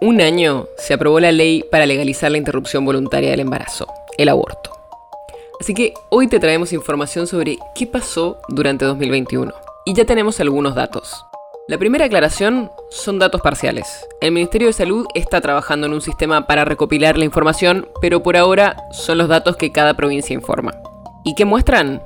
un año se aprobó la ley para legalizar la interrupción voluntaria del embarazo, el aborto. Así que hoy te traemos información sobre qué pasó durante 2021. Y ya tenemos algunos datos. La primera aclaración son datos parciales. El Ministerio de Salud está trabajando en un sistema para recopilar la información, pero por ahora son los datos que cada provincia informa. ¿Y qué muestran?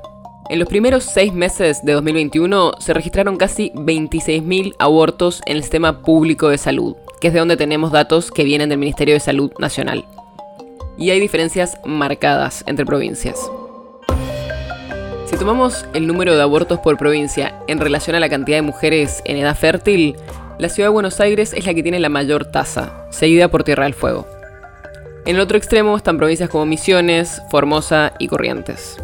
En los primeros seis meses de 2021 se registraron casi 26.000 abortos en el sistema público de salud, que es de donde tenemos datos que vienen del Ministerio de Salud Nacional. Y hay diferencias marcadas entre provincias. Si tomamos el número de abortos por provincia en relación a la cantidad de mujeres en edad fértil, la ciudad de Buenos Aires es la que tiene la mayor tasa, seguida por Tierra del Fuego. En el otro extremo están provincias como Misiones, Formosa y Corrientes.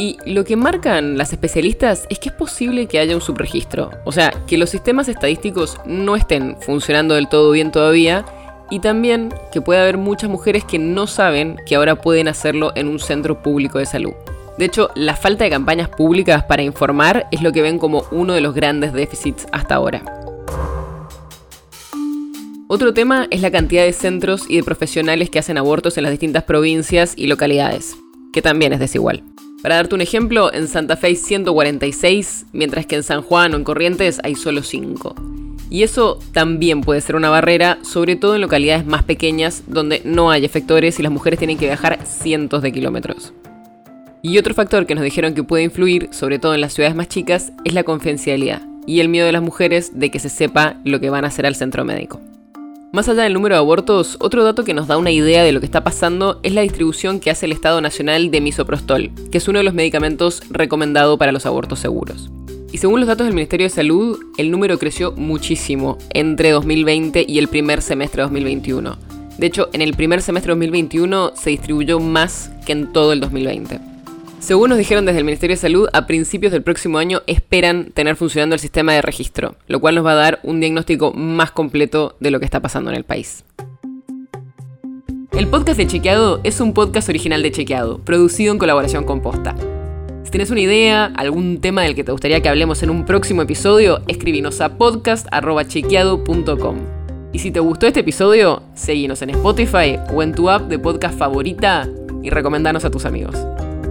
Y lo que marcan las especialistas es que es posible que haya un subregistro, o sea, que los sistemas estadísticos no estén funcionando del todo bien todavía y también que puede haber muchas mujeres que no saben que ahora pueden hacerlo en un centro público de salud. De hecho, la falta de campañas públicas para informar es lo que ven como uno de los grandes déficits hasta ahora. Otro tema es la cantidad de centros y de profesionales que hacen abortos en las distintas provincias y localidades, que también es desigual. Para darte un ejemplo, en Santa Fe hay 146, mientras que en San Juan o en Corrientes hay solo 5. Y eso también puede ser una barrera, sobre todo en localidades más pequeñas donde no hay efectores y las mujeres tienen que viajar cientos de kilómetros. Y otro factor que nos dijeron que puede influir, sobre todo en las ciudades más chicas, es la confidencialidad y el miedo de las mujeres de que se sepa lo que van a hacer al centro médico. Más allá del número de abortos, otro dato que nos da una idea de lo que está pasando es la distribución que hace el Estado Nacional de misoprostol, que es uno de los medicamentos recomendado para los abortos seguros. Y según los datos del Ministerio de Salud, el número creció muchísimo entre 2020 y el primer semestre de 2021. De hecho, en el primer semestre de 2021 se distribuyó más que en todo el 2020. Según nos dijeron desde el Ministerio de Salud, a principios del próximo año esperan tener funcionando el sistema de registro, lo cual nos va a dar un diagnóstico más completo de lo que está pasando en el país. El podcast de Chequeado es un podcast original de Chequeado, producido en colaboración con Posta. Si tienes una idea, algún tema del que te gustaría que hablemos en un próximo episodio, escribinos a podcast.chequeado.com. Y si te gustó este episodio, seguinos en Spotify o en tu app de podcast favorita y recomendanos a tus amigos.